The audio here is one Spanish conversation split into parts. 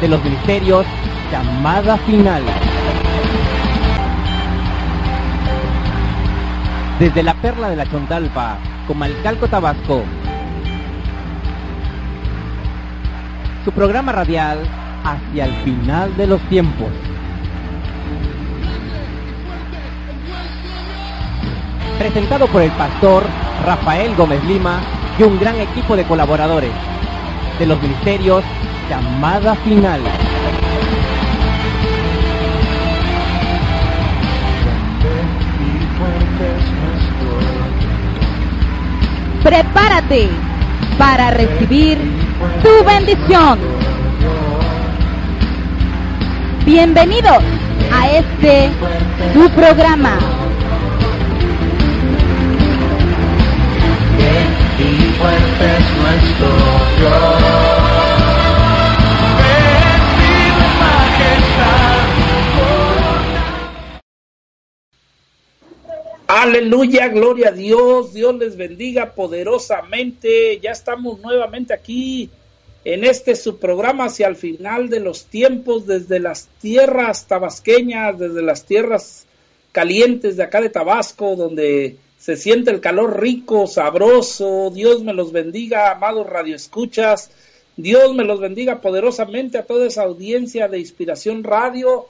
de los ministerios, llamada final. Desde la perla de la Chontalpa, Comalcalco, Tabasco. Su programa radial hacia el final de los tiempos. Presentado por el pastor Rafael Gómez Lima y un gran equipo de colaboradores de los ministerios Llamada Final. Prepárate para recibir tu bendición. Bienvenidos a este tu programa. y fuerte es nuestro Dios. Aleluya, gloria a Dios, Dios les bendiga poderosamente. Ya estamos nuevamente aquí en este su programa hacia el final de los tiempos, desde las tierras tabasqueñas, desde las tierras calientes de acá de Tabasco, donde se siente el calor rico, sabroso. Dios me los bendiga, amados radioescuchas. Dios me los bendiga poderosamente a toda esa audiencia de Inspiración Radio.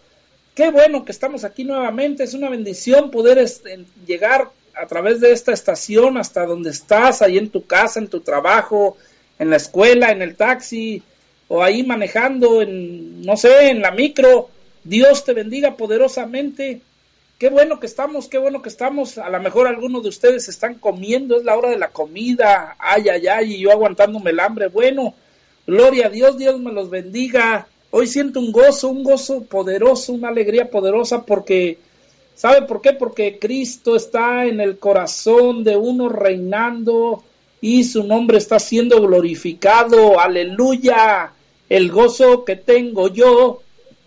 Qué bueno que estamos aquí nuevamente. Es una bendición poder este, llegar a través de esta estación hasta donde estás, ahí en tu casa, en tu trabajo, en la escuela, en el taxi o ahí manejando en, no sé, en la micro. Dios te bendiga poderosamente. Qué bueno que estamos, qué bueno que estamos. A lo mejor algunos de ustedes están comiendo, es la hora de la comida. Ay, ay, ay, y yo aguantándome el hambre. Bueno, gloria a Dios, Dios me los bendiga. Hoy siento un gozo, un gozo poderoso, una alegría poderosa porque, ¿sabe por qué? Porque Cristo está en el corazón de uno reinando y su nombre está siendo glorificado. Aleluya. El gozo que tengo yo,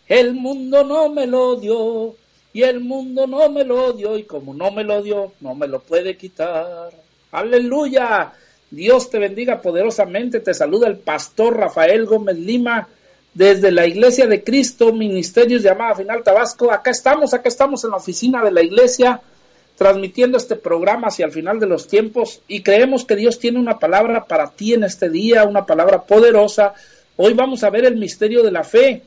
el mundo no me lo dio y el mundo no me lo dio y como no me lo dio, no me lo puede quitar. Aleluya. Dios te bendiga poderosamente. Te saluda el pastor Rafael Gómez Lima desde la Iglesia de Cristo, Ministerios Llamada Final Tabasco. Acá estamos, acá estamos en la oficina de la iglesia transmitiendo este programa hacia el final de los tiempos y creemos que Dios tiene una palabra para ti en este día, una palabra poderosa. Hoy vamos a ver el misterio de la fe.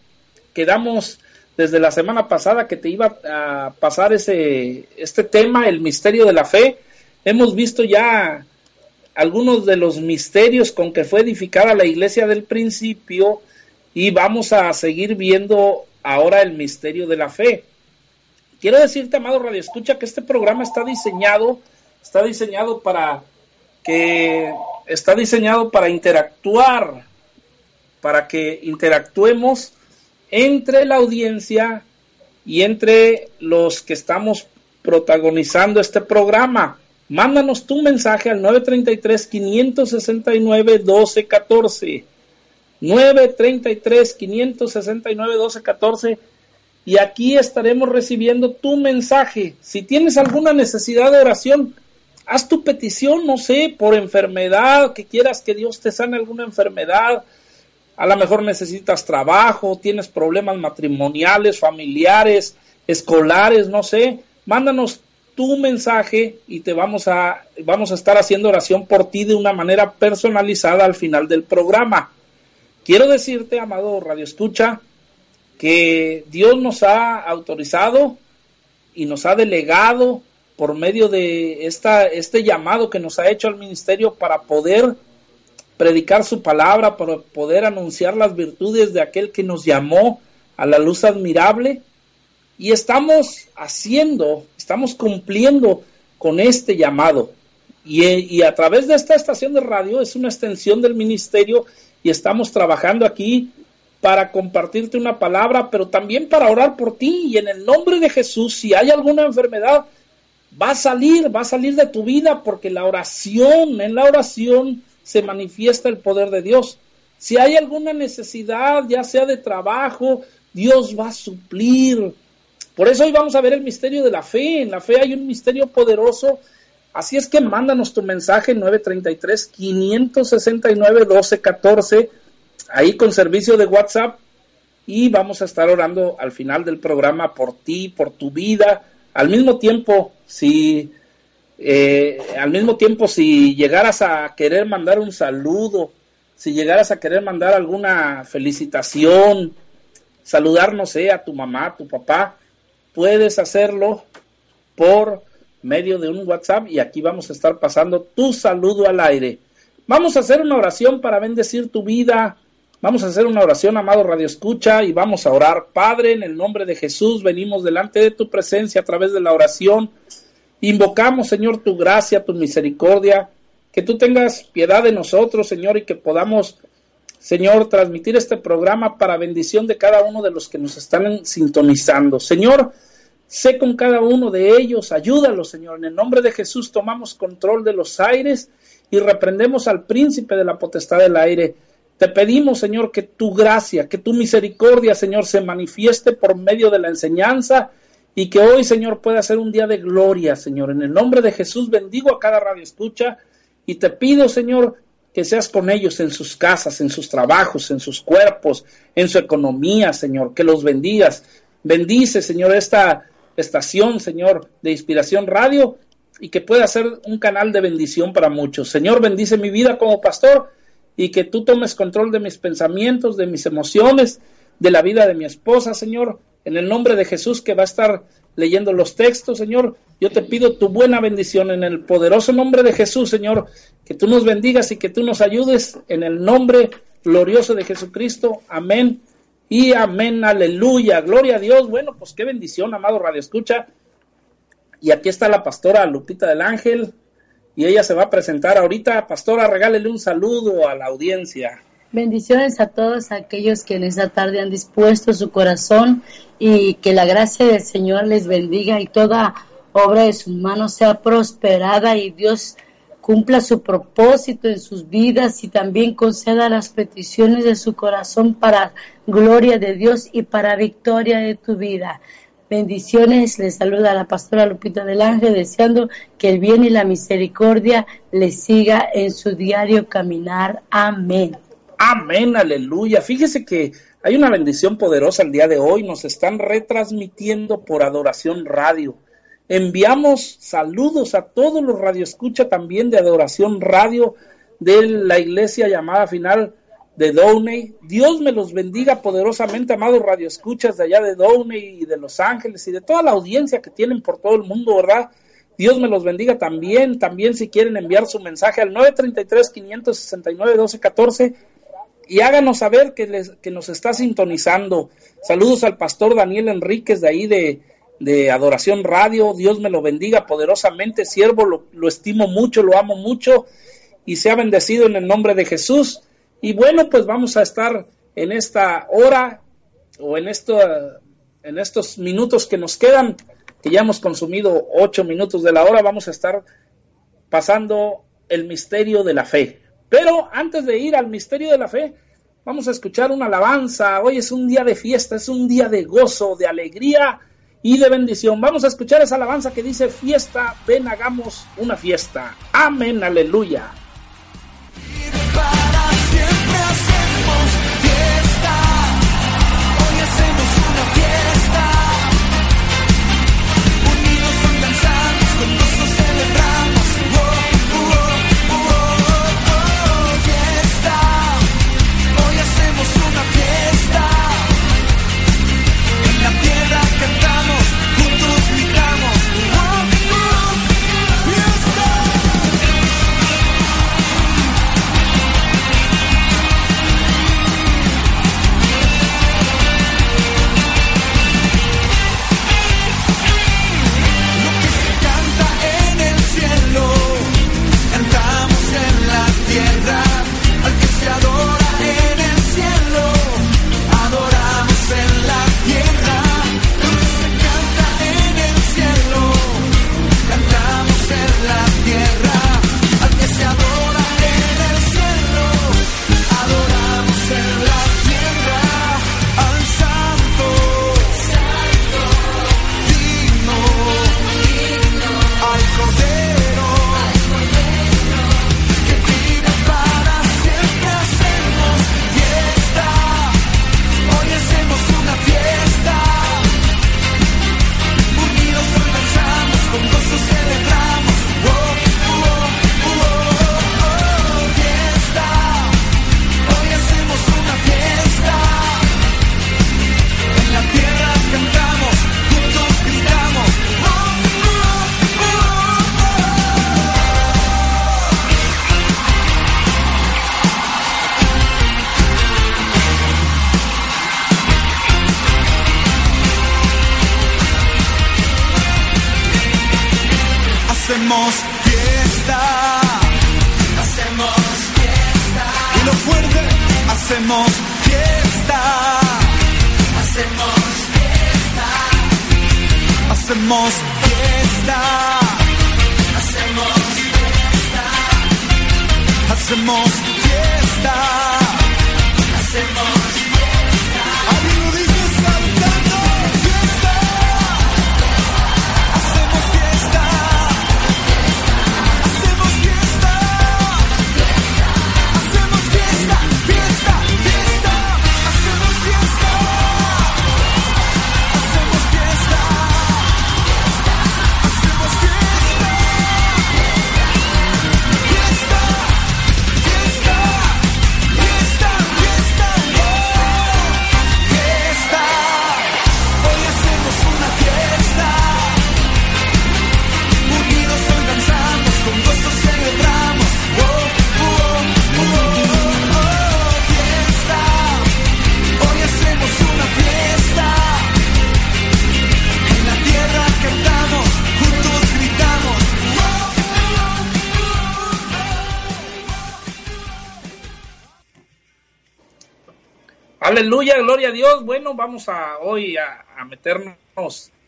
Quedamos desde la semana pasada que te iba a pasar ese este tema, el misterio de la fe. Hemos visto ya algunos de los misterios con que fue edificada la iglesia del principio y vamos a seguir viendo ahora el misterio de la fe. Quiero decirte, amado Radio Escucha, que este programa está diseñado, está diseñado para que está diseñado para interactuar, para que interactuemos entre la audiencia y entre los que estamos protagonizando este programa. Mándanos tu mensaje al 933-569-1214. 933-569-1214 y aquí estaremos recibiendo tu mensaje. Si tienes alguna necesidad de oración, haz tu petición, no sé, por enfermedad, que quieras que Dios te sane alguna enfermedad. A lo mejor necesitas trabajo, tienes problemas matrimoniales, familiares, escolares, no sé. Mándanos tu mensaje y te vamos a vamos a estar haciendo oración por ti de una manera personalizada al final del programa. Quiero decirte, amado Radio Escucha, que Dios nos ha autorizado y nos ha delegado por medio de esta, este llamado que nos ha hecho al ministerio para poder predicar su palabra, para poder anunciar las virtudes de aquel que nos llamó a la luz admirable. Y estamos haciendo, estamos cumpliendo con este llamado. Y, y, a través de esta estación de radio es una extensión del ministerio y estamos trabajando aquí para compartirte una palabra, pero también para orar por ti. Y en el nombre de Jesús, si hay alguna enfermedad, va a salir, va a salir de tu vida, porque la oración, en la oración se manifiesta el poder de Dios. Si hay alguna necesidad, ya sea de trabajo, Dios va a suplir. Por eso hoy vamos a ver el misterio de la fe. En la fe hay un misterio poderoso. Así es que mándanos tu mensaje 933 569 1214 ahí con servicio de WhatsApp y vamos a estar orando al final del programa por ti, por tu vida. Al mismo tiempo, si eh, al mismo tiempo, si llegaras a querer mandar un saludo, si llegaras a querer mandar alguna felicitación, saludar, no sé, a tu mamá, a tu papá, puedes hacerlo por medio de un WhatsApp y aquí vamos a estar pasando tu saludo al aire. Vamos a hacer una oración para bendecir tu vida. Vamos a hacer una oración, amado Radio Escucha, y vamos a orar. Padre, en el nombre de Jesús, venimos delante de tu presencia a través de la oración. Invocamos, Señor, tu gracia, tu misericordia, que tú tengas piedad de nosotros, Señor, y que podamos, Señor, transmitir este programa para bendición de cada uno de los que nos están sintonizando. Señor, sé con cada uno de ellos, ayúdalos, Señor. En el nombre de Jesús tomamos control de los aires y reprendemos al príncipe de la potestad del aire. Te pedimos, Señor, que tu gracia, que tu misericordia, Señor, se manifieste por medio de la enseñanza y que hoy, Señor, pueda ser un día de gloria, Señor. En el nombre de Jesús bendigo a cada radio escucha y te pido, Señor, que seas con ellos en sus casas, en sus trabajos, en sus cuerpos, en su economía, Señor, que los bendigas. Bendice, Señor, esta estación, Señor, de Inspiración Radio y que pueda ser un canal de bendición para muchos. Señor, bendice mi vida como pastor y que tú tomes control de mis pensamientos, de mis emociones, de la vida de mi esposa, Señor, en el nombre de Jesús que va a estar leyendo los textos, Señor. Yo te pido tu buena bendición en el poderoso nombre de Jesús, Señor, que tú nos bendigas y que tú nos ayudes en el nombre glorioso de Jesucristo. Amén. Y amén, aleluya, gloria a Dios. Bueno, pues qué bendición, amado Radio Escucha. Y aquí está la pastora Lupita del Ángel y ella se va a presentar ahorita. Pastora, regálele un saludo a la audiencia. Bendiciones a todos aquellos que en esta tarde han dispuesto su corazón y que la gracia del Señor les bendiga y toda obra de sus manos sea prosperada y Dios cumpla su propósito en sus vidas y también conceda las peticiones de su corazón para gloria de Dios y para victoria de tu vida. Bendiciones, les saluda la pastora Lupita del Ángel, deseando que el bien y la misericordia les siga en su diario caminar. Amén. Amén, aleluya. Fíjese que hay una bendición poderosa el día de hoy. Nos están retransmitiendo por Adoración Radio. Enviamos saludos a todos los radioescucha también de Adoración Radio de la iglesia llamada final de Downey. Dios me los bendiga poderosamente, amados radioescuchas de allá de Downey y de Los Ángeles y de toda la audiencia que tienen por todo el mundo, ¿verdad? Dios me los bendiga también. También si quieren enviar su mensaje al 933-569-1214 y háganos saber que, les, que nos está sintonizando. Saludos al pastor Daniel Enríquez de ahí de, de Adoración Radio. Dios me lo bendiga poderosamente. Siervo, lo, lo estimo mucho, lo amo mucho y sea bendecido en el nombre de Jesús. Y bueno, pues vamos a estar en esta hora o en, esto, en estos minutos que nos quedan, que ya hemos consumido ocho minutos de la hora, vamos a estar pasando el misterio de la fe. Pero antes de ir al misterio de la fe, vamos a escuchar una alabanza. Hoy es un día de fiesta, es un día de gozo, de alegría y de bendición. Vamos a escuchar esa alabanza que dice, fiesta, ven, hagamos una fiesta. Amén, aleluya. Aleluya, gloria a Dios. Bueno, vamos a hoy a, a meternos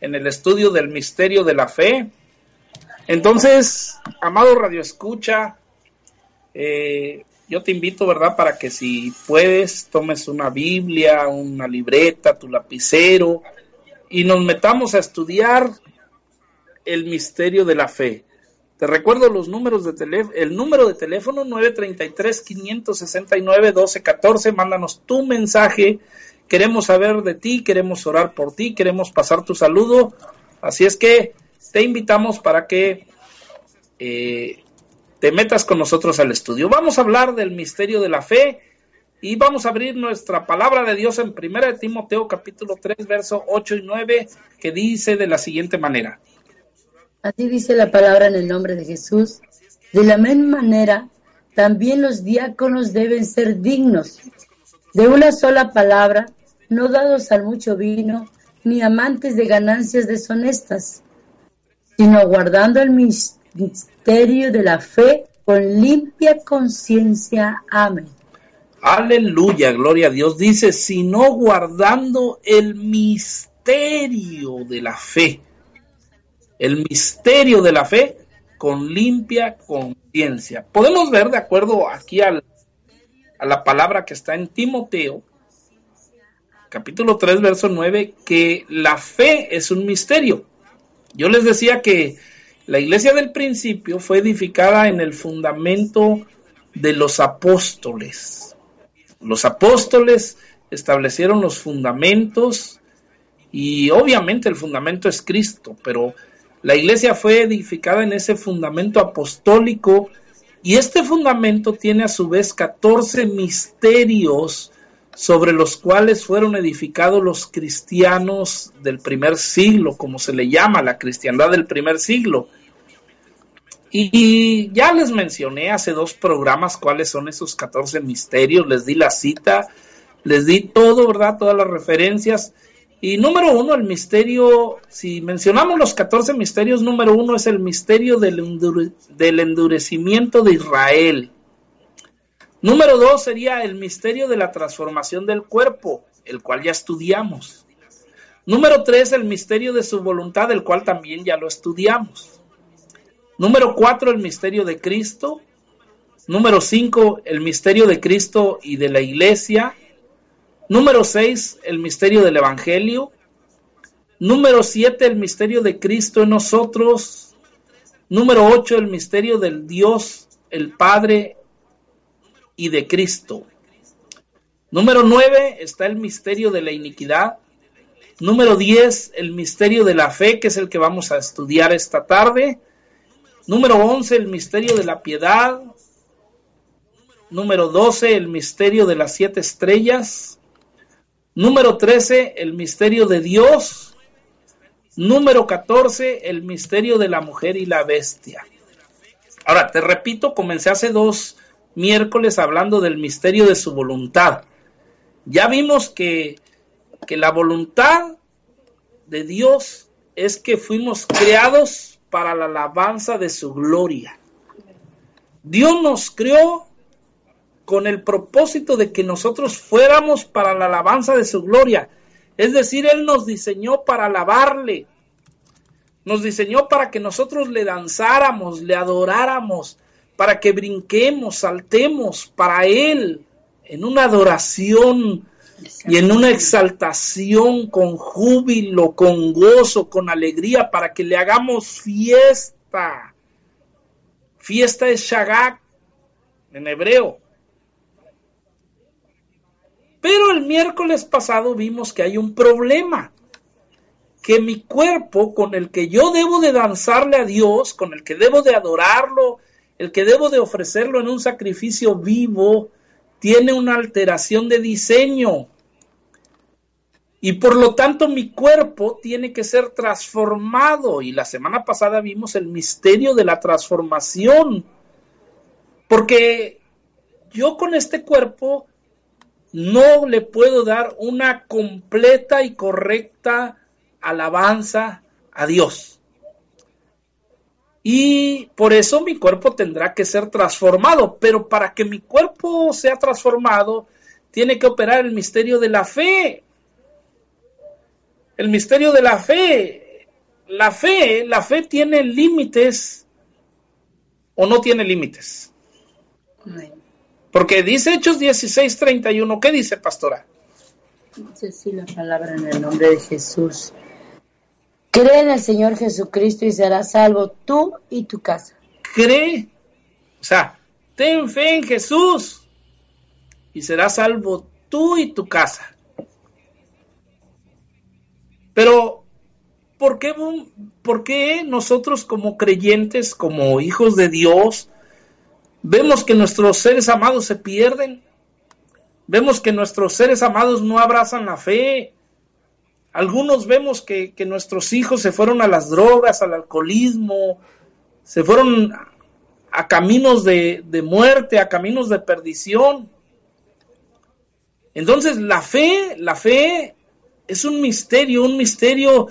en el estudio del misterio de la fe. Entonces, amado Radio Escucha, eh, yo te invito, ¿verdad? Para que si puedes, tomes una Biblia, una libreta, tu lapicero y nos metamos a estudiar el misterio de la fe. Te recuerdo los números de teléfono, el número de teléfono 933-569-1214, mándanos tu mensaje, queremos saber de ti, queremos orar por ti, queremos pasar tu saludo, así es que te invitamos para que eh, te metas con nosotros al estudio. Vamos a hablar del misterio de la fe y vamos a abrir nuestra palabra de Dios en 1 de Timoteo capítulo 3, verso 8 y 9, que dice de la siguiente manera. Así dice la palabra en el nombre de Jesús. De la misma manera, también los diáconos deben ser dignos de una sola palabra, no dados al mucho vino, ni amantes de ganancias deshonestas, sino guardando el mis- misterio de la fe con limpia conciencia. Amén. Aleluya, gloria a Dios. Dice, sino guardando el misterio de la fe. El misterio de la fe con limpia conciencia. Podemos ver, de acuerdo aquí a la palabra que está en Timoteo, capítulo 3, verso 9, que la fe es un misterio. Yo les decía que la iglesia del principio fue edificada en el fundamento de los apóstoles. Los apóstoles establecieron los fundamentos y obviamente el fundamento es Cristo, pero la iglesia fue edificada en ese fundamento apostólico y este fundamento tiene a su vez 14 misterios sobre los cuales fueron edificados los cristianos del primer siglo, como se le llama la cristiandad del primer siglo. Y ya les mencioné hace dos programas cuáles son esos 14 misterios, les di la cita, les di todo, ¿verdad? Todas las referencias. Y número uno, el misterio, si mencionamos los 14 misterios, número uno es el misterio del, del endurecimiento de Israel. Número dos sería el misterio de la transformación del cuerpo, el cual ya estudiamos. Número tres, el misterio de su voluntad, el cual también ya lo estudiamos. Número cuatro, el misterio de Cristo. Número cinco, el misterio de Cristo y de la iglesia. Número seis, el misterio del Evangelio. Número siete, el misterio de Cristo en nosotros. Número ocho, el misterio del Dios, el Padre y de Cristo. Número 9 está el misterio de la iniquidad. Número 10, el misterio de la fe, que es el que vamos a estudiar esta tarde. Número 11, el misterio de la piedad. Número 12, el misterio de las siete estrellas. Número 13, el misterio de Dios. Número 14, el misterio de la mujer y la bestia. Ahora, te repito, comencé hace dos miércoles hablando del misterio de su voluntad. Ya vimos que, que la voluntad de Dios es que fuimos creados para la alabanza de su gloria. Dios nos creó con el propósito de que nosotros fuéramos para la alabanza de su gloria. Es decir, Él nos diseñó para alabarle. Nos diseñó para que nosotros le danzáramos, le adoráramos, para que brinquemos, saltemos para Él en una adoración y en una exaltación con júbilo, con gozo, con alegría, para que le hagamos fiesta. Fiesta es Shagak en hebreo. Pero el miércoles pasado vimos que hay un problema, que mi cuerpo con el que yo debo de danzarle a Dios, con el que debo de adorarlo, el que debo de ofrecerlo en un sacrificio vivo, tiene una alteración de diseño. Y por lo tanto mi cuerpo tiene que ser transformado. Y la semana pasada vimos el misterio de la transformación. Porque yo con este cuerpo no le puedo dar una completa y correcta alabanza a Dios. Y por eso mi cuerpo tendrá que ser transformado. Pero para que mi cuerpo sea transformado, tiene que operar el misterio de la fe. El misterio de la fe. La fe, la fe tiene límites o no tiene límites. Porque dice Hechos 16, 31, ¿qué dice, pastora? Dice así la palabra en el nombre de Jesús. Cree en el Señor Jesucristo y serás salvo tú y tu casa. Cree, o sea, ten fe en Jesús y serás salvo tú y tu casa. Pero, ¿por qué, ¿por qué nosotros como creyentes, como hijos de Dios, vemos que nuestros seres amados se pierden? Vemos que nuestros seres amados no abrazan la fe. Algunos vemos que, que nuestros hijos se fueron a las drogas, al alcoholismo, se fueron a caminos de, de muerte, a caminos de perdición. Entonces la fe, la fe es un misterio, un misterio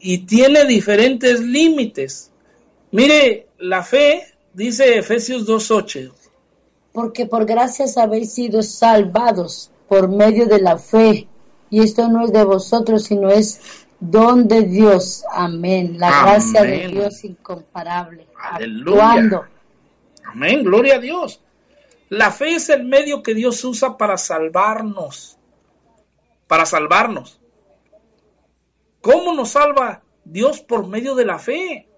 y tiene diferentes límites. Mire, la fe, dice Efesios 2.8, Porque por gracias habéis sido salvados por medio de la fe. Y esto no es de vosotros, sino es don de Dios. Amén. La gracia de. Dios incomparable. Aleluya. Actuando. Amén, gloria a Dios. La fe es el medio que Dios usa para salvarnos. Para salvarnos. ¿Cómo nos salva Dios por medio de la fe?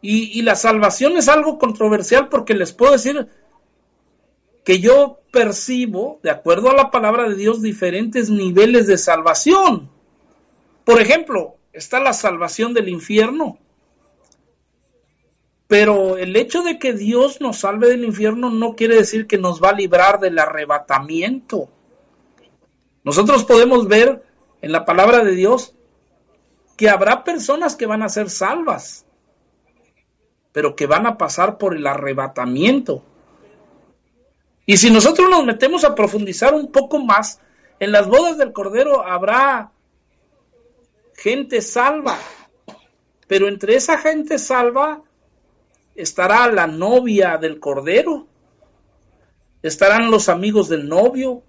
Y, la salvación es algo controversial porque les puedo decir que yo percibo, de acuerdo a la palabra de Dios, diferentes niveles de salvación. Por ejemplo, está la salvación del infierno. Pero el hecho de que Dios nos salve del infierno no quiere decir que nos va a librar del arrebatamiento. Nosotros podemos ver en la palabra de Dios que habrá personas que van a ser salvas, pero que van a pasar por el arrebatamiento. Y si nosotros nos metemos a profundizar un poco más, en las bodas del Cordero habrá gente salva, pero entre esa gente salva estará la novia del Cordero, estarán los amigos del novio,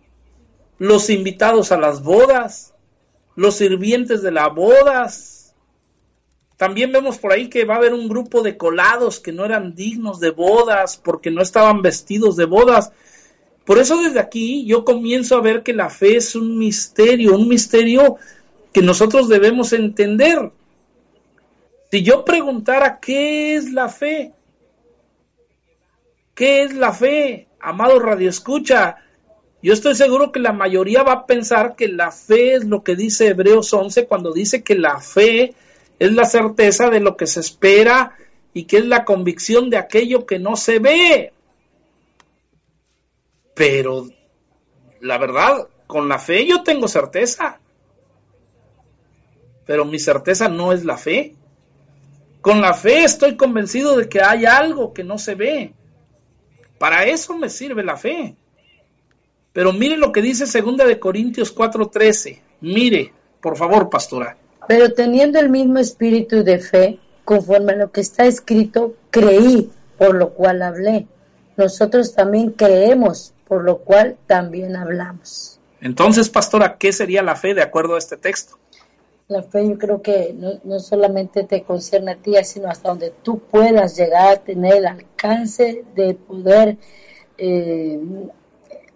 los invitados a las bodas, los sirvientes de las bodas. También vemos por ahí que va a haber un grupo de colados que no eran dignos de bodas porque no estaban vestidos de bodas. Por eso desde aquí yo comienzo a ver que la fe es un misterio, un misterio que nosotros debemos entender. Si yo preguntara qué es la fe, ¿qué es la fe? Amado Radio Escucha, yo estoy seguro que la mayoría va a pensar que la fe es lo que dice Hebreos 11 cuando dice que la fe es la certeza de lo que se espera y que es la convicción de aquello que no se ve. Pero la verdad, con la fe yo tengo certeza. Pero mi certeza no es la fe. Con la fe estoy convencido de que hay algo que no se ve. Para eso me sirve la fe. Pero mire lo que dice segunda de Corintios 4:13. Mire, por favor, pastora. Pero teniendo el mismo espíritu de fe, conforme a lo que está escrito, creí, por lo cual hablé. Nosotros también creemos, por lo cual también hablamos. Entonces, pastora, ¿qué sería la fe de acuerdo a este texto? La fe yo creo que no, no solamente te concierne a ti, sino hasta donde tú puedas llegar a tener el alcance de poder eh,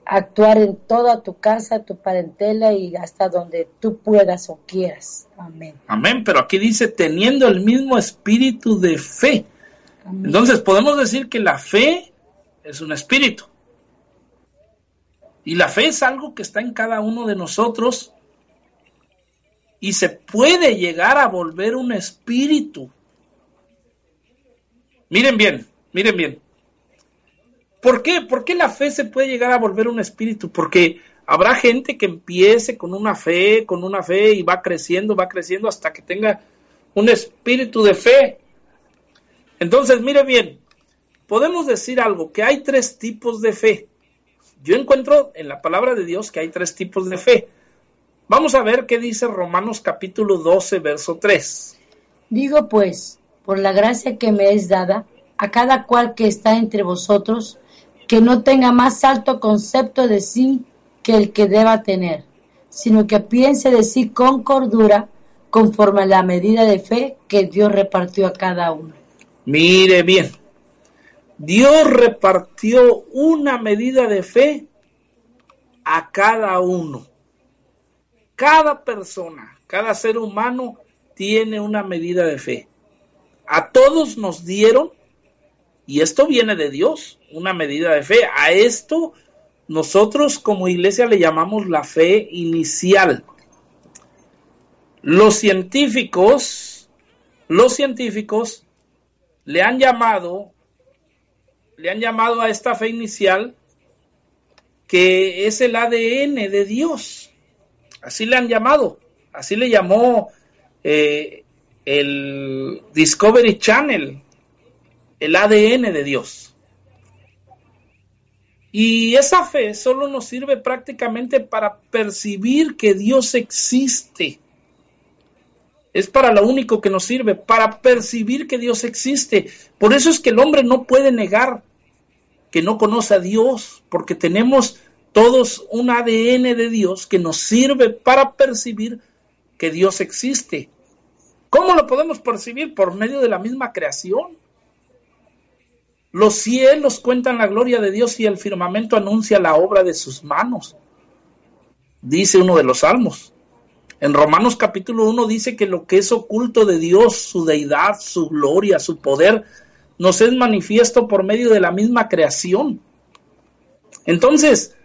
actuar en toda tu casa, tu parentela y hasta donde tú puedas o quieras. Amén. Amén, pero aquí dice teniendo el mismo espíritu de fe. Amén. Entonces podemos decir que la fe es un espíritu. Y la fe es algo que está en cada uno de nosotros y se puede llegar a volver un espíritu. Miren bien, miren bien. ¿Por qué? ¿Por qué la fe se puede llegar a volver un espíritu? Porque habrá gente que empiece con una fe, con una fe y va creciendo, va creciendo hasta que tenga un espíritu de fe. Entonces, mire bien, podemos decir algo, que hay tres tipos de fe. Yo encuentro en la palabra de Dios que hay tres tipos de fe. Vamos a ver qué dice Romanos capítulo 12, verso 3. Digo pues, por la gracia que me es dada, a cada cual que está entre vosotros, que no tenga más alto concepto de sí que el que deba tener, sino que piense de sí con cordura, conforme a la medida de fe que Dios repartió a cada uno. Mire bien, Dios repartió una medida de fe a cada uno. Cada persona, cada ser humano tiene una medida de fe. A todos nos dieron, y esto viene de Dios, una medida de fe. A esto nosotros como iglesia le llamamos la fe inicial. Los científicos, los científicos le han llamado, le han llamado a esta fe inicial que es el ADN de Dios. Así le han llamado. Así le llamó eh, el Discovery Channel, el ADN de Dios. Y esa fe solo nos sirve prácticamente para percibir que Dios existe. Es para lo único que nos sirve, para percibir que Dios existe. Por eso es que el hombre no puede negar que no conoce a Dios, porque tenemos todos un ADN de Dios que nos sirve para percibir que Dios existe. ¿Cómo lo podemos percibir? Por medio de la misma creación. Los cielos cuentan la gloria de Dios y el firmamento anuncia la obra de sus manos, dice uno de los salmos. En Romanos capítulo 1 dice que lo que es oculto de Dios, su deidad, su gloria, su poder, nos es manifiesto por medio de la misma creación. Entonces,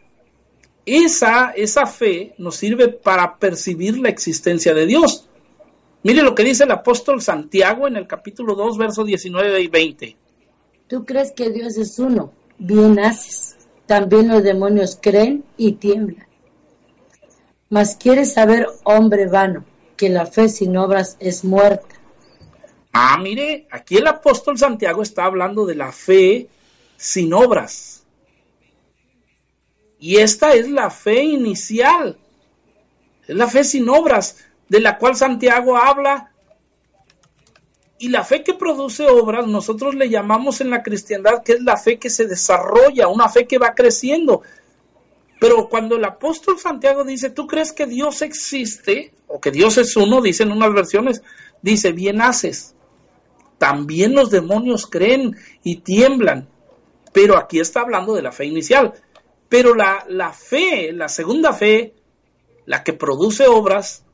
esa, esa fe nos sirve para percibir la existencia de Dios. Mire lo que dice el apóstol Santiago en el capítulo 2, versos 19 y 20. Tú crees que Dios es uno, bien haces. También los demonios creen y tiemblan. Mas quieres saber, hombre vano, que la fe sin obras es muerta. Ah, mire, aquí el apóstol Santiago está hablando de la fe sin obras. Y esta es la fe inicial. Es la fe sin obras, de la cual Santiago habla. Y la fe que produce obras, nosotros le llamamos en la cristiandad que es la fe que se desarrolla, una fe que va creciendo. Pero cuando el apóstol Santiago dice, ¿tú crees que Dios existe? O que Dios es uno, dicen unas versiones, dice, bien haces. También los demonios creen y tiemblan. Pero aquí está hablando de la fe inicial. Pero la, la fe, la segunda fe, la que produce obras,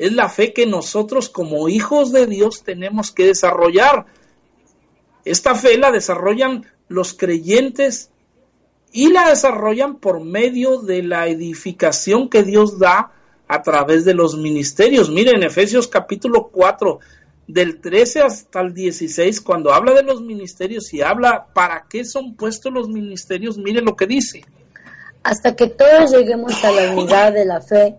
es la fe que nosotros como hijos de Dios tenemos que desarrollar. Esta fe la desarrollan los creyentes y la desarrollan por medio de la edificación que Dios da a través de los ministerios. Miren, Efesios capítulo 4, del 13 hasta el 16, cuando habla de los ministerios y habla para qué son puestos los ministerios, miren lo que dice. hasta que todos lleguemos a la unidad de la fe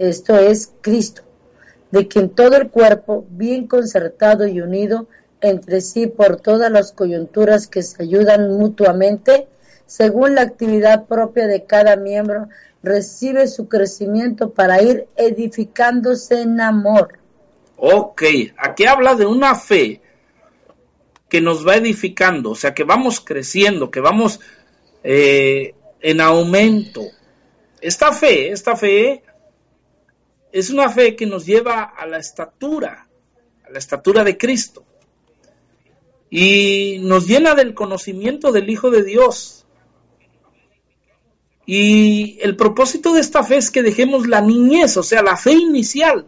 esto es Cristo, de quien todo el cuerpo, bien concertado y unido entre sí por todas las coyunturas que se ayudan mutuamente, según la actividad propia de cada miembro, recibe su crecimiento para ir edificándose en amor. Ok, aquí habla de una fe que nos va edificando, o sea, que vamos creciendo, que vamos eh, en aumento. Esta fe, esta fe es una fe que nos lleva a la estatura, a la estatura de Cristo. Y nos llena del conocimiento del Hijo de Dios. Y el propósito de esta fe es que dejemos la niñez, o sea, la fe inicial,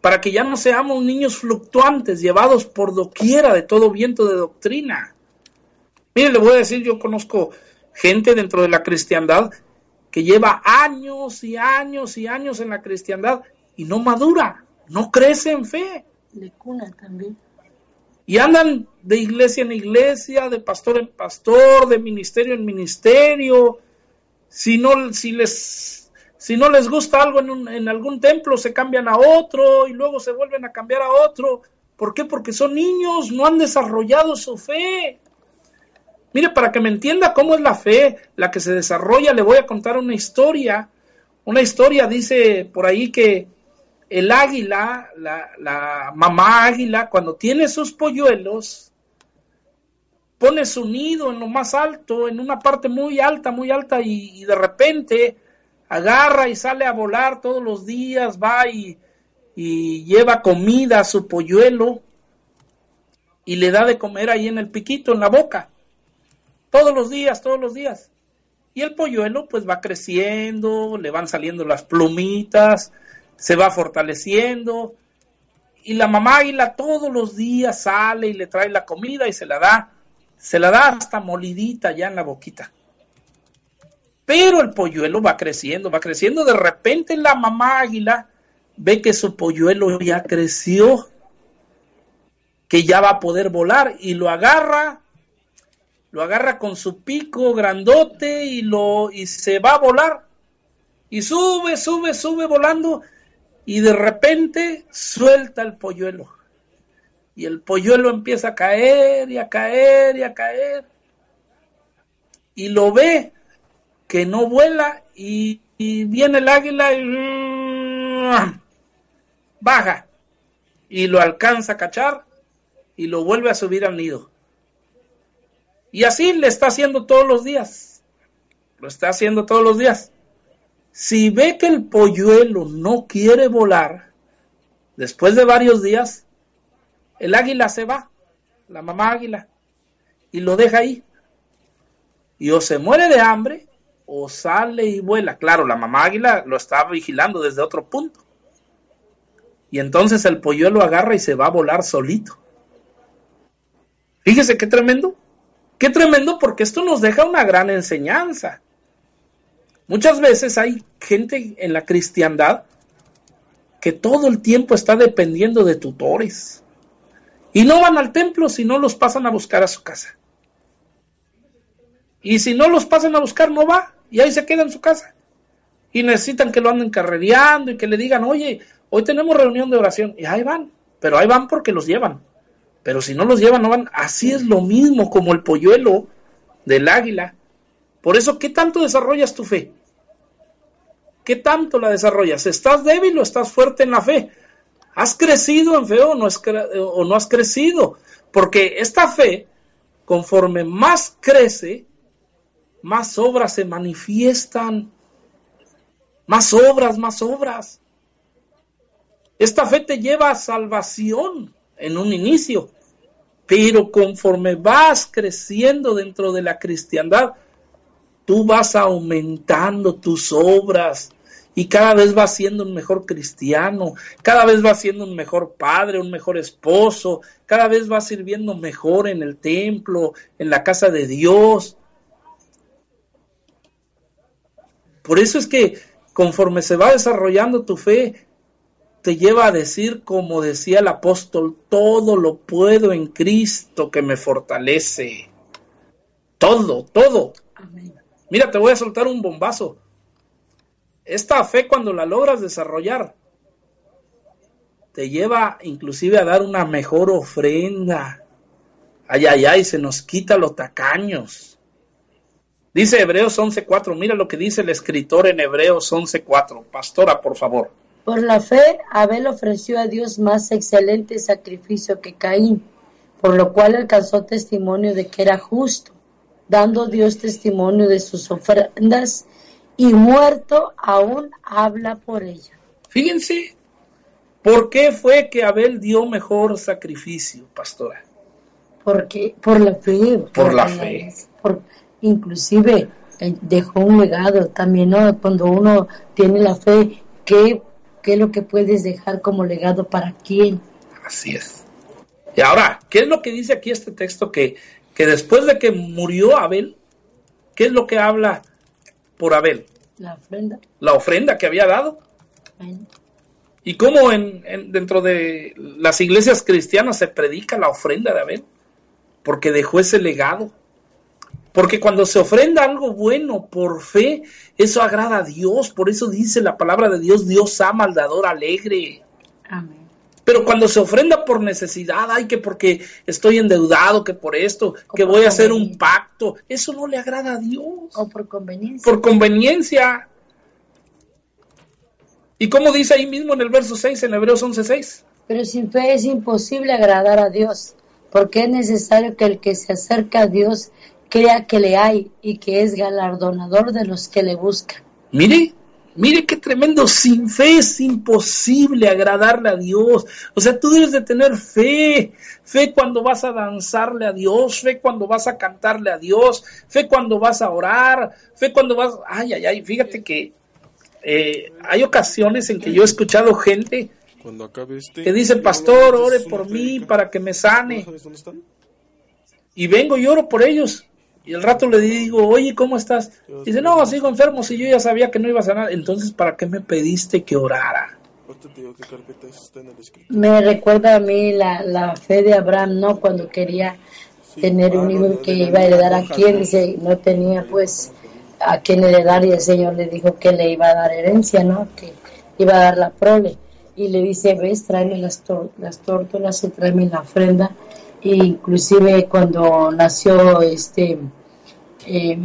para que ya no seamos niños fluctuantes, llevados por doquiera de todo viento de doctrina. Mire, le voy a decir, yo conozco gente dentro de la cristiandad que lleva años y años y años en la cristiandad y no madura, no crece en fe. De cuna también. Y andan de iglesia en iglesia, de pastor en pastor, de ministerio en ministerio. Si no, si les, si no les gusta algo en, un- en algún templo, se cambian a otro y luego se vuelven a cambiar a otro. ¿Por qué? Porque son niños, no han desarrollado su fe. Mire, para que me entienda cómo es la fe, la que se desarrolla, le voy a contar una historia. Una historia dice por ahí que el águila, la, mamá águila, cuando tiene sus polluelos, pone su nido en lo más alto, en una parte muy alta, muy alta, y, y de repente agarra y sale a volar todos los días, va y, y lleva comida a su polluelo y le da de comer ahí en el piquito, en la boca. Todos los días, todos los días. Y el polluelo pues va creciendo, le van saliendo las plumitas, se va fortaleciendo. Y la mamá águila todos los días sale y le trae la comida y se la da. Se la da hasta molidita ya en la boquita. Pero el polluelo va creciendo, va creciendo. De repente la mamá águila ve que su polluelo ya creció, que ya va a poder volar y lo agarra lo agarra con su pico grandote y lo y se va a volar. Y sube, sube, sube volando y de repente suelta el polluelo. Y el polluelo empieza a caer y a caer y a caer. Y lo ve que no vuela y, viene el águila y baja. Y lo alcanza a cachar y lo vuelve a subir al nido. Y así le está haciendo todos los días. Lo está haciendo todos los días. Si ve que el polluelo no quiere volar, después de varios días, el águila se va, la mamá águila, y lo deja ahí. Y o se muere de hambre o sale y vuela. Claro, la mamá águila lo está vigilando desde otro punto. Y entonces el polluelo agarra y se va a volar solito. Fíjese qué tremendo. Qué tremendo porque esto nos deja una gran enseñanza. Muchas veces hay gente en la cristiandad que todo el tiempo está dependiendo de tutores. Y no van al templo si no los pasan a buscar a su casa. Y si no los pasan a buscar, no va. Y ahí se queda en su casa. Y necesitan que lo anden carrereando y que le digan, oye, hoy tenemos reunión de oración. Y ahí van. Pero ahí van porque los llevan. Pero si no los llevan, no van. Así es lo mismo como el polluelo del águila. Por eso, ¿qué tanto desarrollas tu fe? ¿Qué tanto la desarrollas? ¿Estás débil o estás fuerte en la fe? ¿Has crecido en fe o no, cre- o no has crecido? Porque esta fe, conforme más crece, más obras se manifiestan. Más obras, más obras. Esta fe te lleva a salvación en un inicio, pero conforme vas creciendo dentro de la cristiandad, tú vas aumentando tus obras y cada vez vas siendo un mejor cristiano, cada vez vas siendo un mejor padre, un mejor esposo, cada vez vas sirviendo mejor en el templo, en la casa de Dios. Por eso es que conforme se va desarrollando tu fe, te lleva a decir, como decía el apóstol, todo lo puedo en Cristo que me fortalece. Todo, todo. Amén. Mira, te voy a soltar un bombazo. Esta fe cuando la logras desarrollar, te lleva inclusive a dar una mejor ofrenda. Ay, ay, ay, se nos quita los tacaños. Dice Hebreos 11.4, mira lo que dice el escritor en Hebreos 11.4. Pastora, por favor. Por la fe, Abel ofreció a Dios más excelente sacrificio que Caín, por lo cual alcanzó testimonio de que era justo, dando Dios testimonio de sus ofrendas, y muerto aún habla por ella. Fíjense, ¿por qué fue que Abel dio mejor sacrificio, pastora? Porque por la fe, Por la fe. por- inclusive eh, dejó un legado también, ¿no? Cuando uno tiene la fe, ¿qué, qué es lo que puedes dejar como legado para quién? Así es. Y ahora, ¿qué es lo que dice aquí este texto? Que, que después de que murió Abel, ¿qué es lo que habla por Abel? La ofrenda. La ofrenda que había dado. ¿Y cómo en, en- dentro de las iglesias cristianas se predica la ofrenda de Abel? Porque dejó ese legado. Porque cuando se ofrenda algo bueno por fe, eso agrada a Dios. Por eso dice la palabra de Dios, Dios ama al dador alegre. Amén. Pero cuando se ofrenda por necesidad, ay, que porque estoy endeudado, que por esto, que por voy a hacer un pacto, eso no le agrada a Dios. O por conveniencia. Por conveniencia. ¿Y como dice ahí mismo en el verso 6, en Hebreos 11:6? Pero sin fe es imposible agradar a Dios, porque es necesario que el que se acerca a Dios crea que le hay y que es galardonador de los que le buscan. Mire, mire qué tremendo. Sin fe es imposible agradarle a Dios. O sea, tú debes de tener fe. Fe cuando vas a danzarle a Dios. Fe cuando vas a cantarle a Dios. Fe cuando vas a orar. Fe cuando vas... Ay, ay, ay. Fíjate que eh, hay ocasiones en que yo he escuchado gente Cuando acabe este. que dice, pastor, ore por mí prédica". para que me ¿No sane. sabes dónde están? Y vengo y oro por ellos. Y al rato le digo, oye, ¿cómo estás? Dice, no, sigo enfermo, si yo ya sabía que no iba a sanar. Entonces, ¿para qué me pediste que orara? Me recuerda a mí la, la fe de Abraham, ¿no? Cuando quería tener un hijo que iba a heredar a quien, dice, no tenía pues a quien heredar y el Señor le dijo que le iba a dar herencia, ¿no? Que iba a dar la prole. Y le dice, ves, tráeme las, tor- las tórtolas y tráeme la ofrenda. Inclusive cuando nació este eh,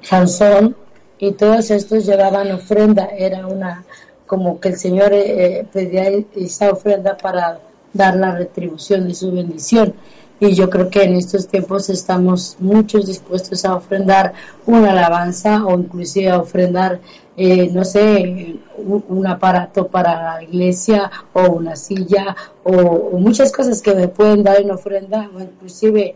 Sansón y todos estos llevaban ofrenda, era una como que el Señor eh, pedía esa ofrenda para dar la retribución de su bendición. Y yo creo que en estos tiempos estamos muchos dispuestos a ofrendar una alabanza o inclusive a ofrendar, eh, no sé, un, un aparato para la iglesia o una silla o, o muchas cosas que me pueden dar en ofrenda o inclusive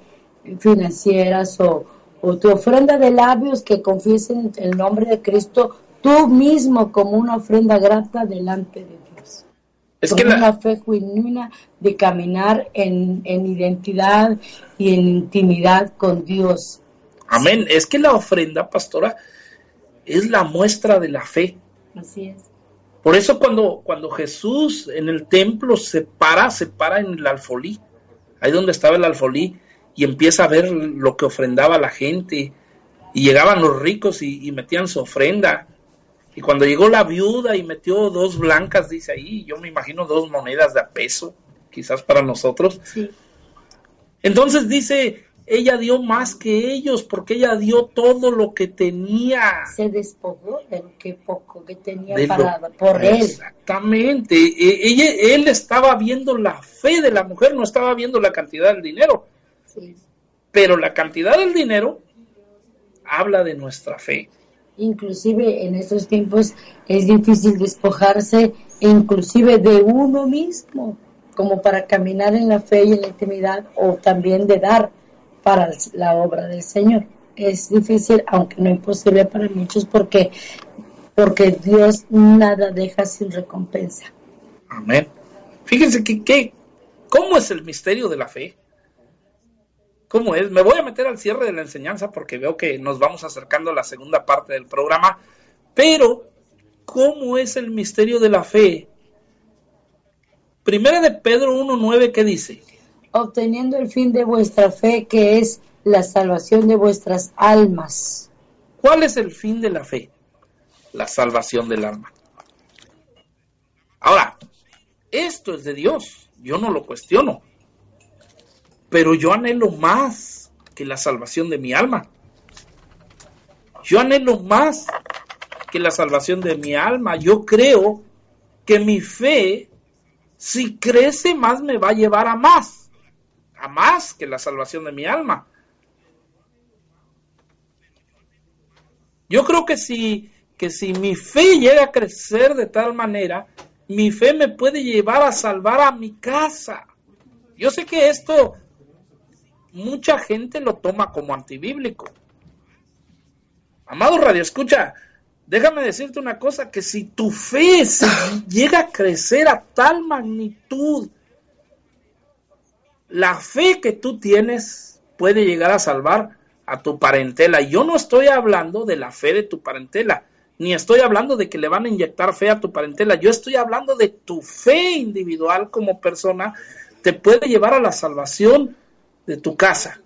financieras o, o tu ofrenda de labios que confiesen el nombre de Cristo tú mismo como una ofrenda grata delante de Dios. Es con que la- una fe genuina de caminar en, en identidad y en intimidad con Dios. Amén. Es que la ofrenda, pastora, es la muestra de la fe. Así es. Por eso cuando, cuando Jesús en el templo se para, se para en el alfolí, ahí donde estaba el alfolí, y empieza a ver lo que ofrendaba la gente, y llegaban los ricos y, y metían su ofrenda. Y cuando llegó la viuda y metió dos blancas, dice ahí, yo me imagino dos monedas de a peso, quizás para nosotros. Sí. Entonces dice, ella dio más que ellos, porque ella dio todo lo que tenía. Se despojó de lo que poco que tenía de lo- para, por él. Exactamente. E- Ella, él estaba viendo la fe de la mujer, no estaba viendo la cantidad del dinero. Sí. Pero la cantidad del dinero habla de nuestra fe. Inclusive en estos tiempos es difícil despojarse inclusive de uno mismo, como para caminar en la fe y en la intimidad o también de dar para la obra del Señor. Es difícil, aunque no imposible para muchos, porque, porque Dios nada deja sin recompensa. Amén. Fíjense que, que- ¿cómo es el misterio de la fe? ¿Cómo es? Me voy a meter al cierre de la enseñanza porque veo que nos vamos acercando a la segunda parte del programa, pero ¿cómo es el misterio de la fe? Primera de Pedro 1.9, ¿qué dice? Obteniendo el fin de vuestra fe, que es la salvación de vuestras almas. ¿Cuál es el fin de la fe? La salvación del alma. Ahora, esto es de Dios, yo no lo cuestiono, pero yo anhelo más que la salvación de mi alma. Yo anhelo más que la salvación de mi alma. Yo creo que mi fe, si crece más, me va a llevar a más, a más que la salvación de mi alma. Yo creo que si, que si mi fe llega a crecer de tal manera, mi fe me puede llevar a salvar a mi casa. Yo sé que esto mucha gente lo toma como antibíblico. Amado Radio Escucha, déjame decirte una cosa, que si tu fe llega a crecer a tal magnitud, la fe que tú tienes puede llegar a salvar a tu parentela. Yo no estoy hablando de la fe de tu parentela, ni estoy hablando de que le van a inyectar fe a tu parentela. Yo estoy hablando de tu fe individual como persona te puede llevar a la salvación de tu casa.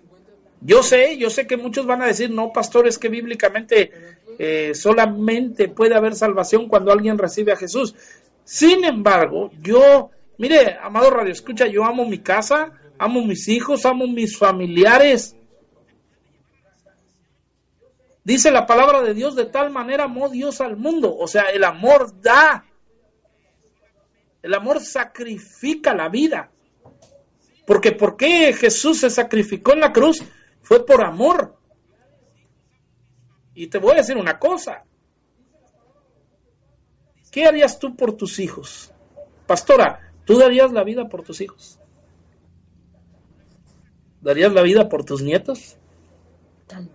Yo sé, yo sé que muchos van a decir, no, pastor, es que bíblicamente eh, solamente puede haber salvación cuando alguien recibe a Jesús. Sin embargo, yo, mire, amado Radio Escucha, yo amo mi casa, amo mis hijos, amo mis familiares. Dice la palabra de Dios, de tal manera amó Dios al mundo. O sea, el amor da. El amor sacrifica la vida. Porque ¿por qué Jesús se sacrificó en la cruz? Fue por amor. Y te voy a decir una cosa. ¿Qué harías tú por tus hijos? Pastora, ¿tú darías la vida por tus hijos? ¿Darías la vida por tus nietos? Tal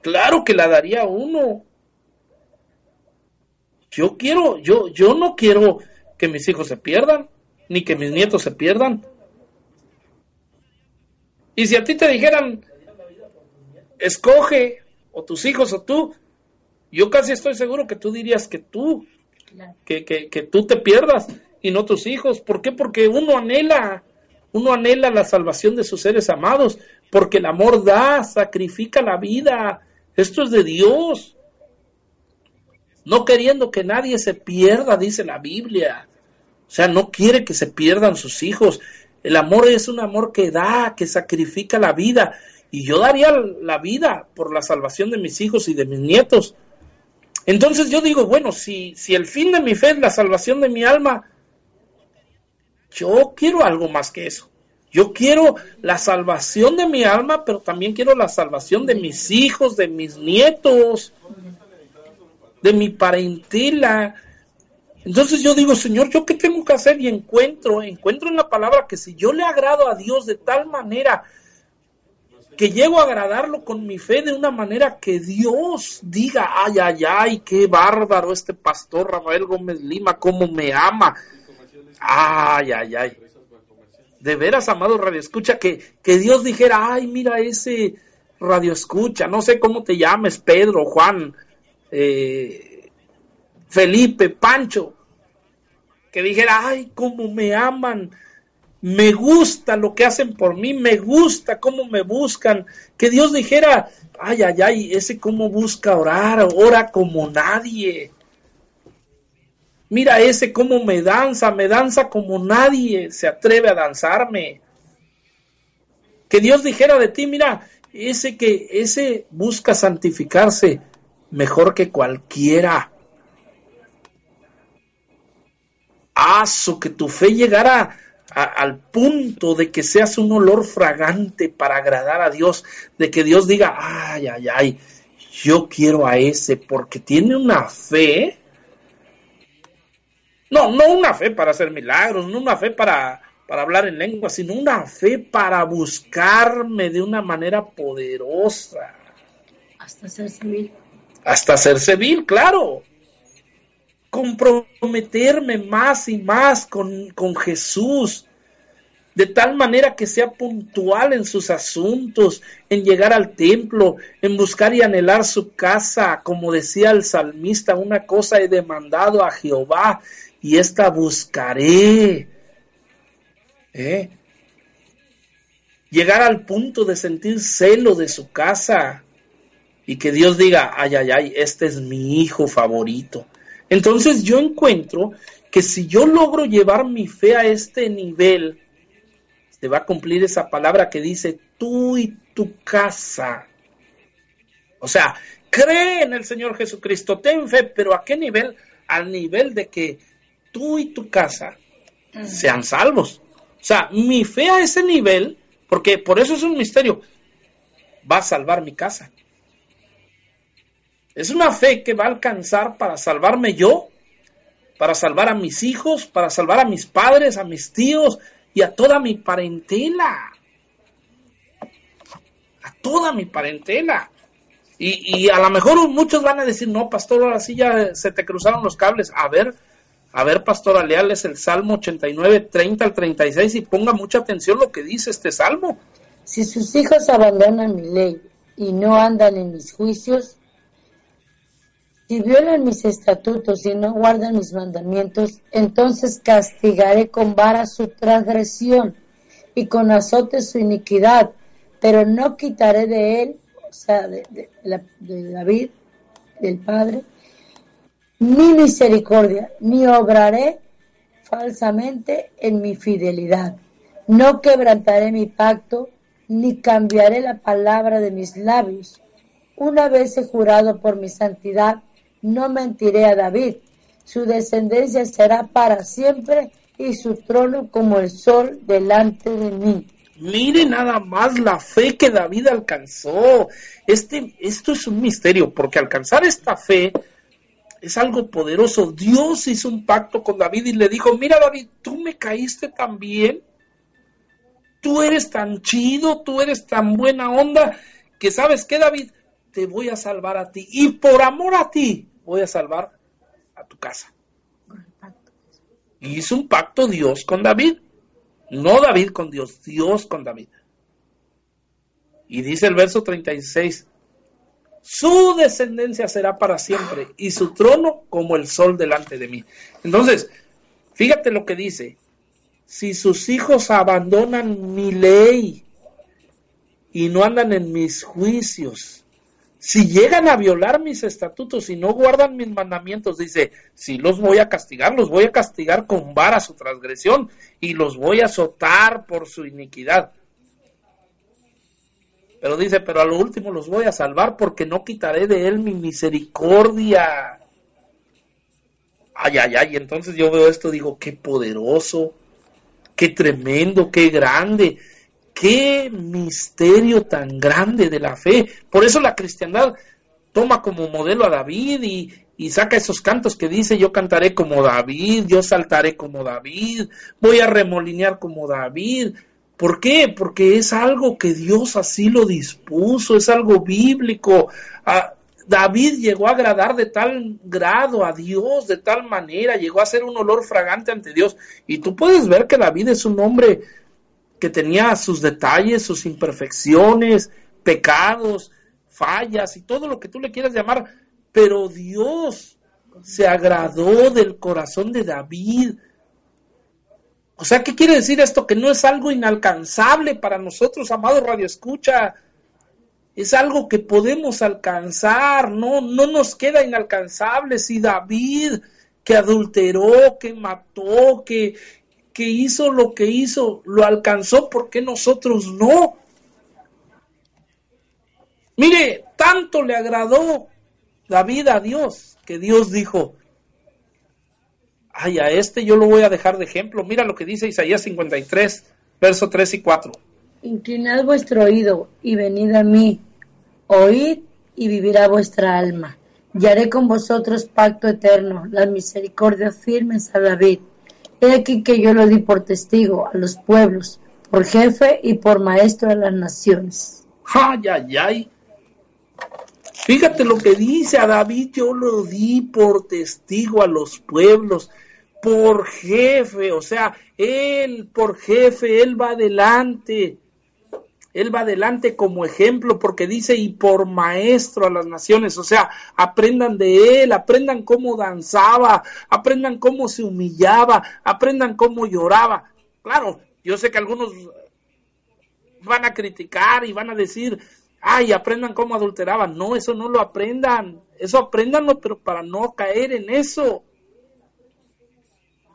Claro que la daría uno. Yo quiero, yo, yo no quiero que mis hijos se pierdan, ni que mis nietos se pierdan. Y si a ti te dijeran, escoge, o tus hijos o tú, yo casi estoy seguro que tú dirías que tú, que, que, que tú te pierdas y no tus hijos. ¿Por qué? Porque uno anhela, uno anhela la salvación de sus seres amados, porque el amor da, sacrifica la vida. Esto es de Dios. No queriendo que nadie se pierda, dice la Biblia. O sea, no quiere que se pierdan sus hijos. El amor es un amor que da, que sacrifica la vida. Y yo daría la vida por la salvación de mis hijos y de mis nietos. Entonces yo digo, bueno, si, si el fin de mi fe es la salvación de mi alma, yo quiero algo más que eso. Yo quiero la salvación de mi alma, pero también quiero la salvación de mis hijos, de mis nietos, de mi parentela. Entonces yo digo, Señor, ¿yo qué tengo que hacer? Y encuentro, encuentro en la palabra que si yo le agrado a Dios de tal manera que llego a agradarlo con mi fe de una manera que Dios diga, ay, ay, ay, qué bárbaro este pastor Rafael Gómez Lima, cómo me ama. Ay, ay, ay. De veras, amado Radio Escucha, que, que Dios dijera, ay, mira ese Radio Escucha, no sé cómo te llames, Pedro, Juan, eh, Felipe, Pancho, que dijera, ay, cómo me aman, me gusta lo que hacen por mí, me gusta cómo me buscan, que Dios dijera, ay, ay, ay, ese cómo busca orar, ora como nadie. Mira ese cómo me danza, me danza como nadie se atreve a danzarme. Que Dios dijera de ti, mira, ese que ese busca santificarse mejor que cualquiera. Aso, que tu fe llegara al punto de que seas un olor fragante para agradar a Dios, de que Dios diga, ay, ay, ay, yo quiero a ese porque tiene una fe. No, no una fe para hacer milagros, no una fe para, para hablar en lengua, sino una fe para buscarme de una manera poderosa. Hasta ser civil. Hasta ser civil, claro. Comprometerme más y más con, con Jesús, de tal manera que sea puntual en sus asuntos, en llegar al templo, en buscar y anhelar su casa, como decía el salmista, una cosa he demandado a Jehová, y esta buscaré. ¿Eh? Llegar al punto de sentir celo de su casa y que Dios diga, ay, ay, ay, este es mi hijo favorito. Entonces yo encuentro que si yo logro llevar mi fe a este nivel, se va a cumplir esa palabra que dice, tú y tu casa. O sea, cree en el Señor Jesucristo, ten fe, pero ¿a qué nivel? Al nivel de que tú y tu casa sean salvos. O sea, mi fe a ese nivel, porque por eso es un misterio, va a salvar mi casa. Es una fe que va a alcanzar para salvarme yo, para salvar a mis hijos, para salvar a mis padres, a mis tíos y a toda mi parentela. A toda mi parentela. Y, y a lo mejor muchos van a decir, no, pastor, ahora sí ya se te cruzaron los cables. A ver, a ver, pastora, leales el Salmo 89, 30 al 36 y ponga mucha atención lo que dice este Salmo. Si sus hijos abandonan mi ley y no andan en mis juicios, si violan mis estatutos y no guardan mis mandamientos, entonces castigaré con vara su transgresión y con azote su iniquidad, pero no quitaré de él, o sea, de, de David, del Padre, mi misericordia, ni obraré falsamente en mi fidelidad. No quebrantaré mi pacto, ni cambiaré la palabra de mis labios. Una vez he jurado por mi santidad, no mentiré a David. Su descendencia será para siempre y su trono como el sol delante de mí. Mire nada más la fe que David alcanzó. Este, esto es un misterio, porque alcanzar esta fe es algo poderoso. Dios hizo un pacto con David y le dijo, mira David, tú me caíste tan bien, tú eres tan chido, tú eres tan buena onda, que sabes que David, te voy a salvar a ti. Y por amor a ti, voy a salvar a tu casa. Y hizo un pacto Dios con David. No David con Dios, Dios con David. Y dice el verso 36, su descendencia será para siempre y su trono como el sol delante de mí. Entonces, fíjate lo que dice, si sus hijos abandonan mi ley y no andan en mis juicios, si llegan a violar mis estatutos y no guardan mis mandamientos, dice, si los voy a castigar, los voy a castigar con vara su transgresión y los voy a azotar por su iniquidad. Pero dice, pero a lo último los voy a salvar porque no quitaré de él mi misericordia. Ay, ay, ay, entonces yo veo esto, digo, qué poderoso, qué tremendo, qué grande, qué misterio tan grande de la fe. Por eso la cristiandad toma como modelo a David y, y saca esos cantos que dice, yo cantaré como David, yo saltaré como David, voy a remolinear como David. ¿Por qué? Porque es algo que Dios así lo dispuso, es algo bíblico. Ah, David llegó a agradar de tal grado a Dios, de tal manera, llegó a ser un olor fragante ante Dios. Y tú puedes ver que David es un hombre que tenía sus detalles, sus imperfecciones, pecados, fallas y todo lo que tú le quieras llamar, pero Dios se agradó del corazón de David. O sea, ¿qué quiere decir esto? Que no es algo inalcanzable para nosotros, amado Radio Escucha. Es algo que podemos alcanzar, no, no nos queda inalcanzable. Si David, que adulteró, que mató, que, que hizo lo que hizo, lo alcanzó, ¿por qué nosotros no? Mire, tanto le agradó David a Dios, que Dios dijo, ay, a este yo lo voy a dejar de ejemplo. Mira lo que dice Isaías 53, verso 3 y 4. Inclinad vuestro oído y venid a mí, oíd y vivirá vuestra alma. Y haré con vosotros pacto eterno, las misericordias firmes a David. He aquí que yo lo di por testigo a los pueblos, por jefe y por maestro de las naciones. Ay, ay, ay. Fíjate lo que dice a David, yo lo di por testigo a los pueblos, por jefe, o sea, él por jefe, él va adelante. Él va adelante como ejemplo porque dice y por maestro a las naciones, o sea, aprendan de él, aprendan cómo danzaba, aprendan cómo se humillaba, aprendan cómo lloraba. Claro, yo sé que algunos van a criticar y van a decir, ay, aprendan cómo adulteraban. No, eso no lo aprendan. Eso aprendanlo, pero para no caer en eso.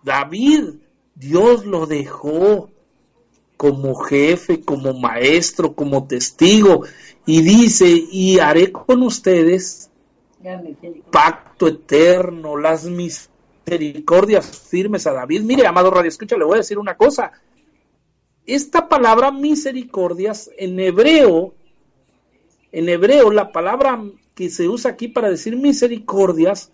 David, Dios lo dejó como jefe, como maestro, como testigo. Y dice, y haré con ustedes pacto eterno, las misericordias firmes a David. Mire, amado Radio Escucha, le voy a decir una cosa. Esta palabra misericordias en hebreo, en hebreo, la palabra que se usa aquí para decir misericordias,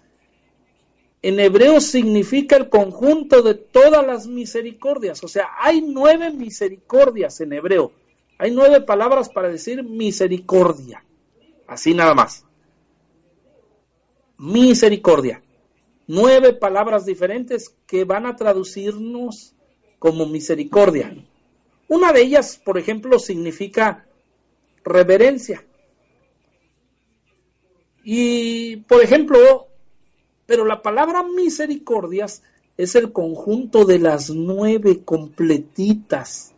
en hebreo significa el conjunto de todas las misericordias. O sea, hay nueve misericordias en hebreo. Hay nueve palabras para decir misericordia. Así nada más. Misericordia. Nueve palabras diferentes que van a traducirnos como misericordia. Una de ellas, por ejemplo, significa reverencia. Y, por ejemplo, pero la palabra misericordias es el conjunto de las nueve completitas.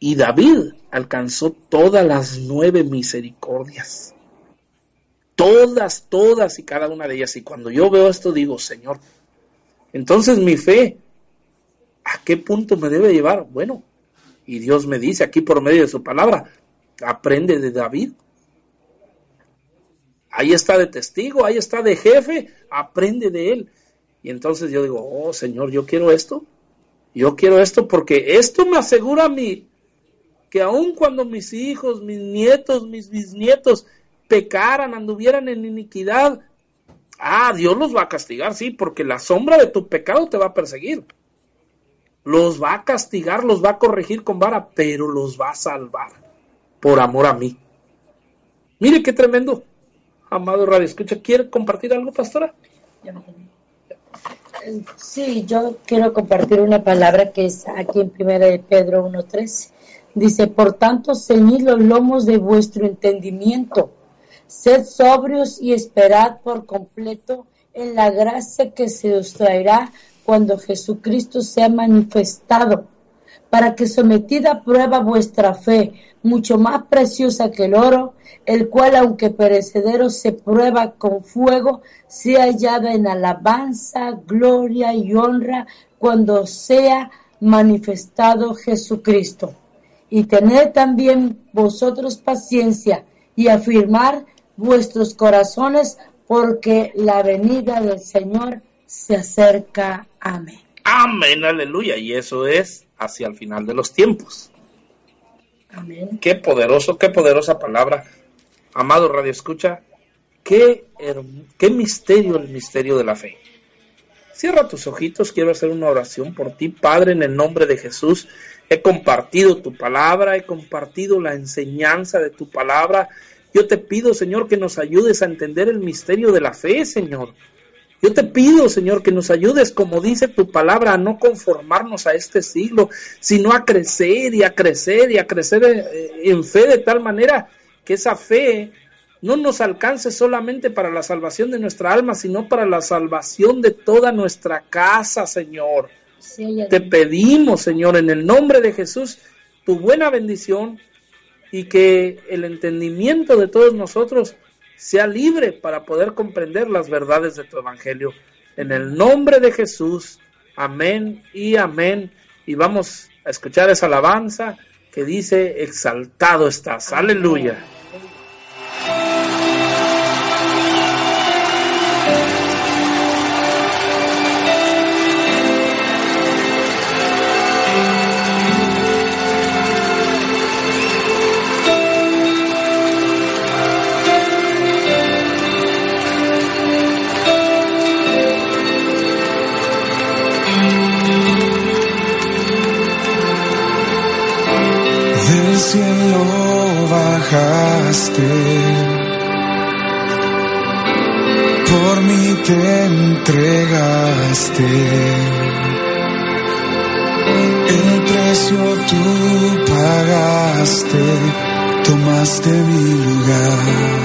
Y David alcanzó todas las nueve misericordias. Todas, todas y cada una de ellas. Y cuando yo veo esto digo, Señor, entonces mi fe, ¿a qué punto me debe llevar? Bueno, y Dios me dice aquí por medio de su palabra, aprende de David. Ahí está de testigo, ahí está de jefe, aprende de él. Y entonces yo digo, oh Señor, yo quiero esto. Yo quiero esto porque esto me asegura a mí que aun cuando mis hijos, mis nietos, mis bisnietos pecaran, anduvieran en iniquidad, ah, Dios los va a castigar, sí, porque la sombra de tu pecado te va a perseguir. Los va a castigar, los va a corregir con vara, pero los va a salvar por amor a mí. Mire qué tremendo amado Radio Escucha. ¿Quiere compartir algo, pastora? Sí, yo quiero compartir una palabra que es aquí en Primera de Pedro 1.3. Dice, por tanto, ceñid los lomos de vuestro entendimiento, sed sobrios y esperad por completo en la gracia que se os traerá cuando Jesucristo sea manifestado, para que sometida a prueba vuestra fe, mucho más preciosa que el oro, el cual aunque perecedero se prueba con fuego, sea hallada en alabanza, gloria y honra cuando sea manifestado Jesucristo. Y tened también vosotros paciencia y afirmar vuestros corazones porque la venida del Señor se acerca. Amén. Amén, aleluya. Y eso es hacia el final de los tiempos. Amén. Qué poderoso, qué poderosa palabra. Amado Radio Escucha, qué, qué misterio el misterio de la fe. Cierra tus ojitos, quiero hacer una oración por ti, Padre, en el nombre de Jesús. He compartido tu palabra, he compartido la enseñanza de tu palabra. Yo te pido, Señor, que nos ayudes a entender el misterio de la fe, Señor. Yo te pido, Señor, que nos ayudes, como dice tu palabra, a no conformarnos a este siglo, sino a crecer y a crecer y a crecer eh, en fe de tal manera que esa fe no nos alcance solamente para la salvación de nuestra alma, sino para la salvación de toda nuestra casa, Señor. Sí, Te pedimos, Señor, en el nombre de Jesús, tu buena bendición y que el entendimiento de todos nosotros sea libre para poder comprender las verdades de tu Evangelio. En el nombre de Jesús, amén y amén. Y vamos a escuchar esa alabanza que dice, exaltado estás. Aleluya. Por mí te entregaste. El precio tú pagaste, tomaste mi lugar.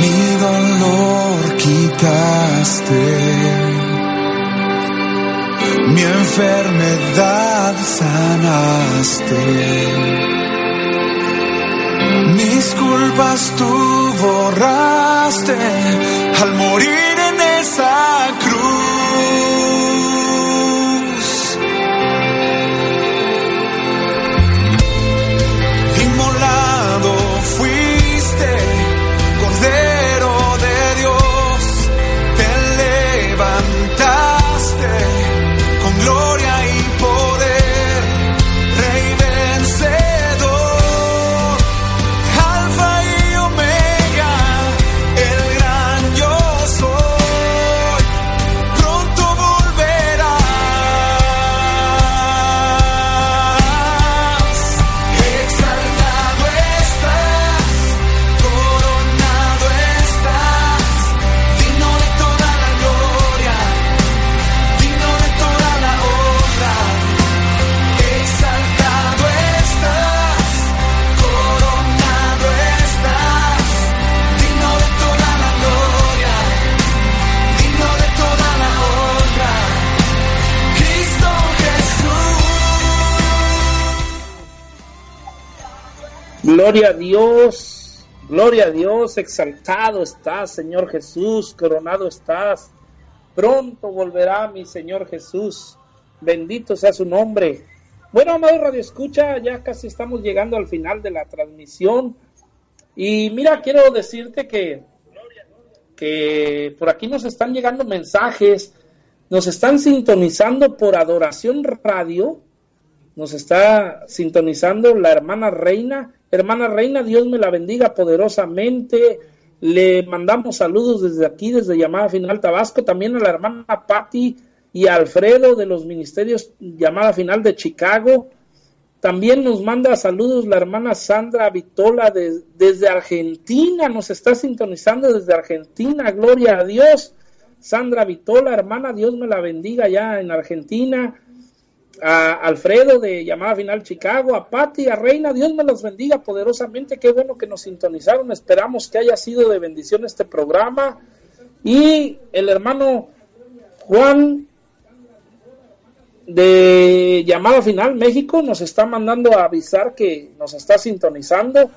Mi dolor quitaste, mi enfermedad sanaste. Mis culpas tú borraste al morir en esa cruz. Gloria a Dios, gloria a Dios, exaltado estás, Señor Jesús, coronado estás. Pronto volverá mi Señor Jesús. Bendito sea su nombre. Bueno, amado Radio Escucha, ya casi estamos llegando al final de la transmisión. Y mira, quiero decirte que, que por aquí nos están llegando mensajes, nos están sintonizando por Adoración Radio, nos está sintonizando la hermana Reina. Hermana Reina, Dios me la bendiga poderosamente. Le mandamos saludos desde aquí, desde Llamada Final Tabasco, también a la hermana Patti y Alfredo de los ministerios Llamada Final de Chicago. También nos manda saludos la hermana Sandra Vitola de- desde Argentina, nos está sintonizando desde Argentina, gloria a Dios. Sandra Vitola, hermana, Dios me la bendiga ya en Argentina a Alfredo de Llamada Final Chicago, a Patti, a Reina, Dios me los bendiga poderosamente, qué bueno que nos sintonizaron, esperamos que haya sido de bendición este programa. Y el hermano Juan de Llamada Final México nos está mandando a avisar que nos está sintonizando.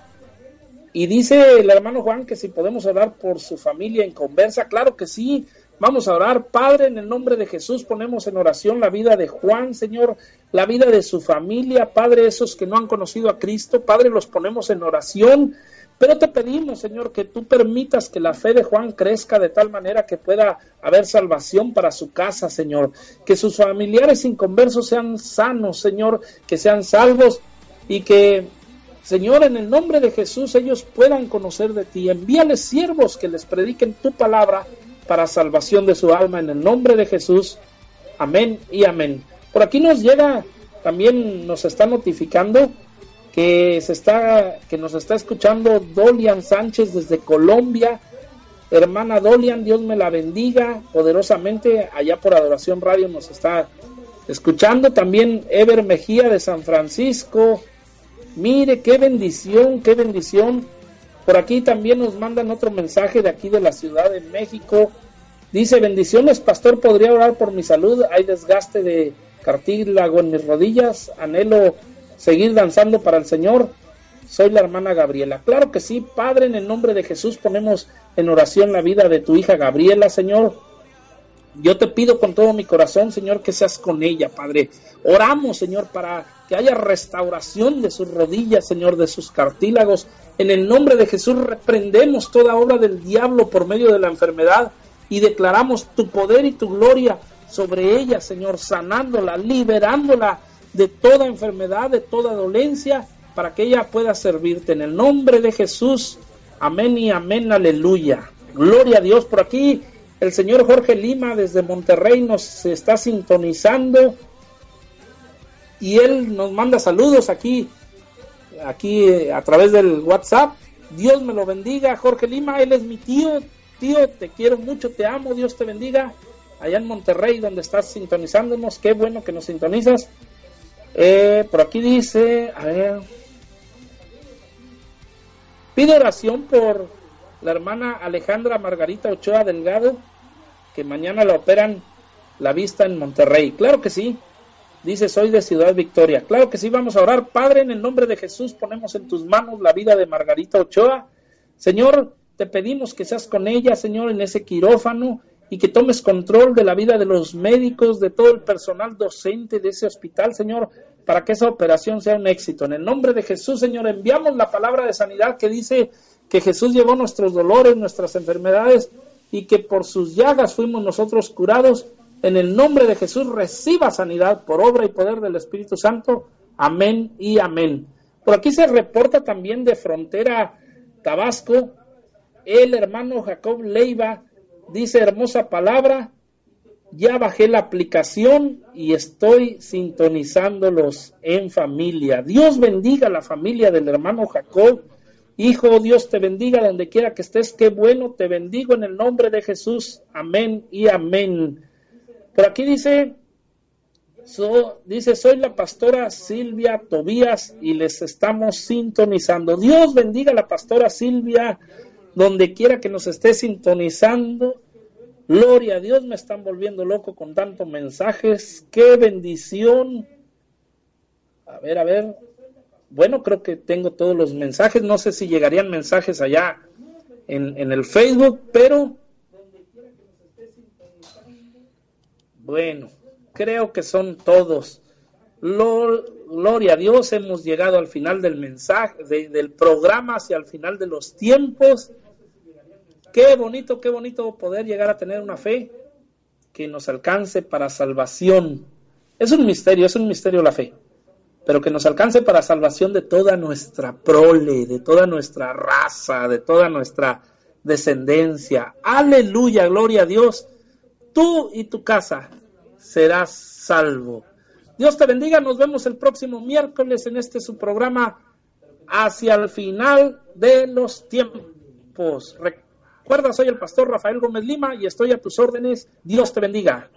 Y dice el hermano Juan que si podemos orar por su familia en conversa, claro que sí, vamos a orar. Padre, en el nombre de Jesús ponemos en oración la vida de Juan, Señor, la vida de su familia, Padre, esos que no han conocido a Cristo, Padre, los ponemos en oración. Pero te pedimos, Señor, que tú permitas que la fe de Juan crezca de tal manera que pueda haber salvación para su casa, Señor. Que sus familiares inconversos sean sanos, Señor, que sean salvos y que Señor, en el nombre de Jesús ellos puedan conocer de ti. Envíales siervos que les prediquen tu palabra para salvación de su alma. En el nombre de Jesús. Amén y amén. Por aquí nos llega, también nos está notificando que se está, que nos está escuchando Dolian Sánchez desde Colombia. Hermana Dolian, Dios me la bendiga poderosamente. Allá por Adoración Radio nos está escuchando. También Ever Mejía de San Francisco. Mire, qué bendición, qué bendición. Por aquí también nos mandan otro mensaje de aquí de la Ciudad de México. Dice, bendiciones, pastor, ¿podría orar por mi salud? Hay desgaste de cartílago en mis rodillas. Anhelo seguir danzando para el Señor. Soy la hermana Gabriela. Claro que sí, Padre, en el nombre de Jesús ponemos en oración la vida de tu hija Gabriela, Señor. Yo te pido con todo mi corazón, Señor, que seas con ella, Padre. Oramos, Señor, para que haya restauración de sus rodillas, Señor, de sus cartílagos. En el nombre de Jesús reprendemos toda obra del diablo por medio de la enfermedad y declaramos tu poder y tu gloria sobre ella, Señor, sanándola, liberándola de toda enfermedad, de toda dolencia, para que ella pueda servirte. En el nombre de Jesús, amén y amén, aleluya. Gloria a Dios por aquí. El señor Jorge Lima desde Monterrey nos está sintonizando y él nos manda saludos aquí, aquí eh, a través del WhatsApp. Dios me lo bendiga, Jorge Lima, él es mi tío, Tío, te quiero mucho, te amo, Dios te bendiga. Allá en Monterrey, donde estás sintonizándonos, qué bueno que nos sintonizas. Eh, por aquí dice, a ver, pide oración por la hermana Alejandra Margarita Ochoa Delgado, que mañana la operan la vista en Monterrey. Claro que sí. Dice, soy de Ciudad Victoria. Claro que sí, vamos a orar. Padre, en el nombre de Jesús ponemos en tus manos la vida de Margarita Ochoa. Señor, te pedimos que seas con ella, Señor, en ese quirófano y que tomes control de la vida de los médicos, de todo el personal docente de ese hospital, Señor, para que esa operación sea un éxito. En el nombre de Jesús, Señor, enviamos la palabra de sanidad que dice que Jesús llevó nuestros dolores, nuestras enfermedades y que por sus llagas fuimos nosotros curados. En el nombre de Jesús reciba sanidad por obra y poder del Espíritu Santo. Amén y amén. Por aquí se reporta también de frontera Tabasco el hermano Jacob Leiva dice hermosa palabra, ya bajé la aplicación y estoy sintonizándolos en familia. Dios bendiga la familia del hermano Jacob. Hijo, Dios te bendiga donde quiera que estés. Qué bueno, te bendigo en el nombre de Jesús. Amén y amén. Por aquí dice, dice, soy la pastora Silvia Tobías y les estamos sintonizando. Dios bendiga a la pastora Silvia donde quiera que nos esté sintonizando. Gloria a Dios, me están volviendo loco con tantos mensajes. Qué bendición. A ver, a ver. Bueno, creo que tengo todos los mensajes. No sé si llegarían mensajes allá en, en el Facebook, pero bueno, creo que son todos. Lo- gloria a Dios, hemos llegado al final del mensaje, de- del programa, hacia el final de los tiempos. Qué bonito, qué bonito poder llegar a tener una fe que nos alcance para salvación. Es un misterio, es un misterio la fe, pero que nos alcance para salvación de toda nuestra prole, de toda nuestra raza, de toda nuestra descendencia. Aleluya, gloria a Dios. Tú y tu casa serás salvo. Dios te bendiga, nos vemos el próximo miércoles en este su programa hacia el final de los tiempos. Recuerda, soy el pastor Rafael Gómez Lima y estoy a tus órdenes. Dios te bendiga.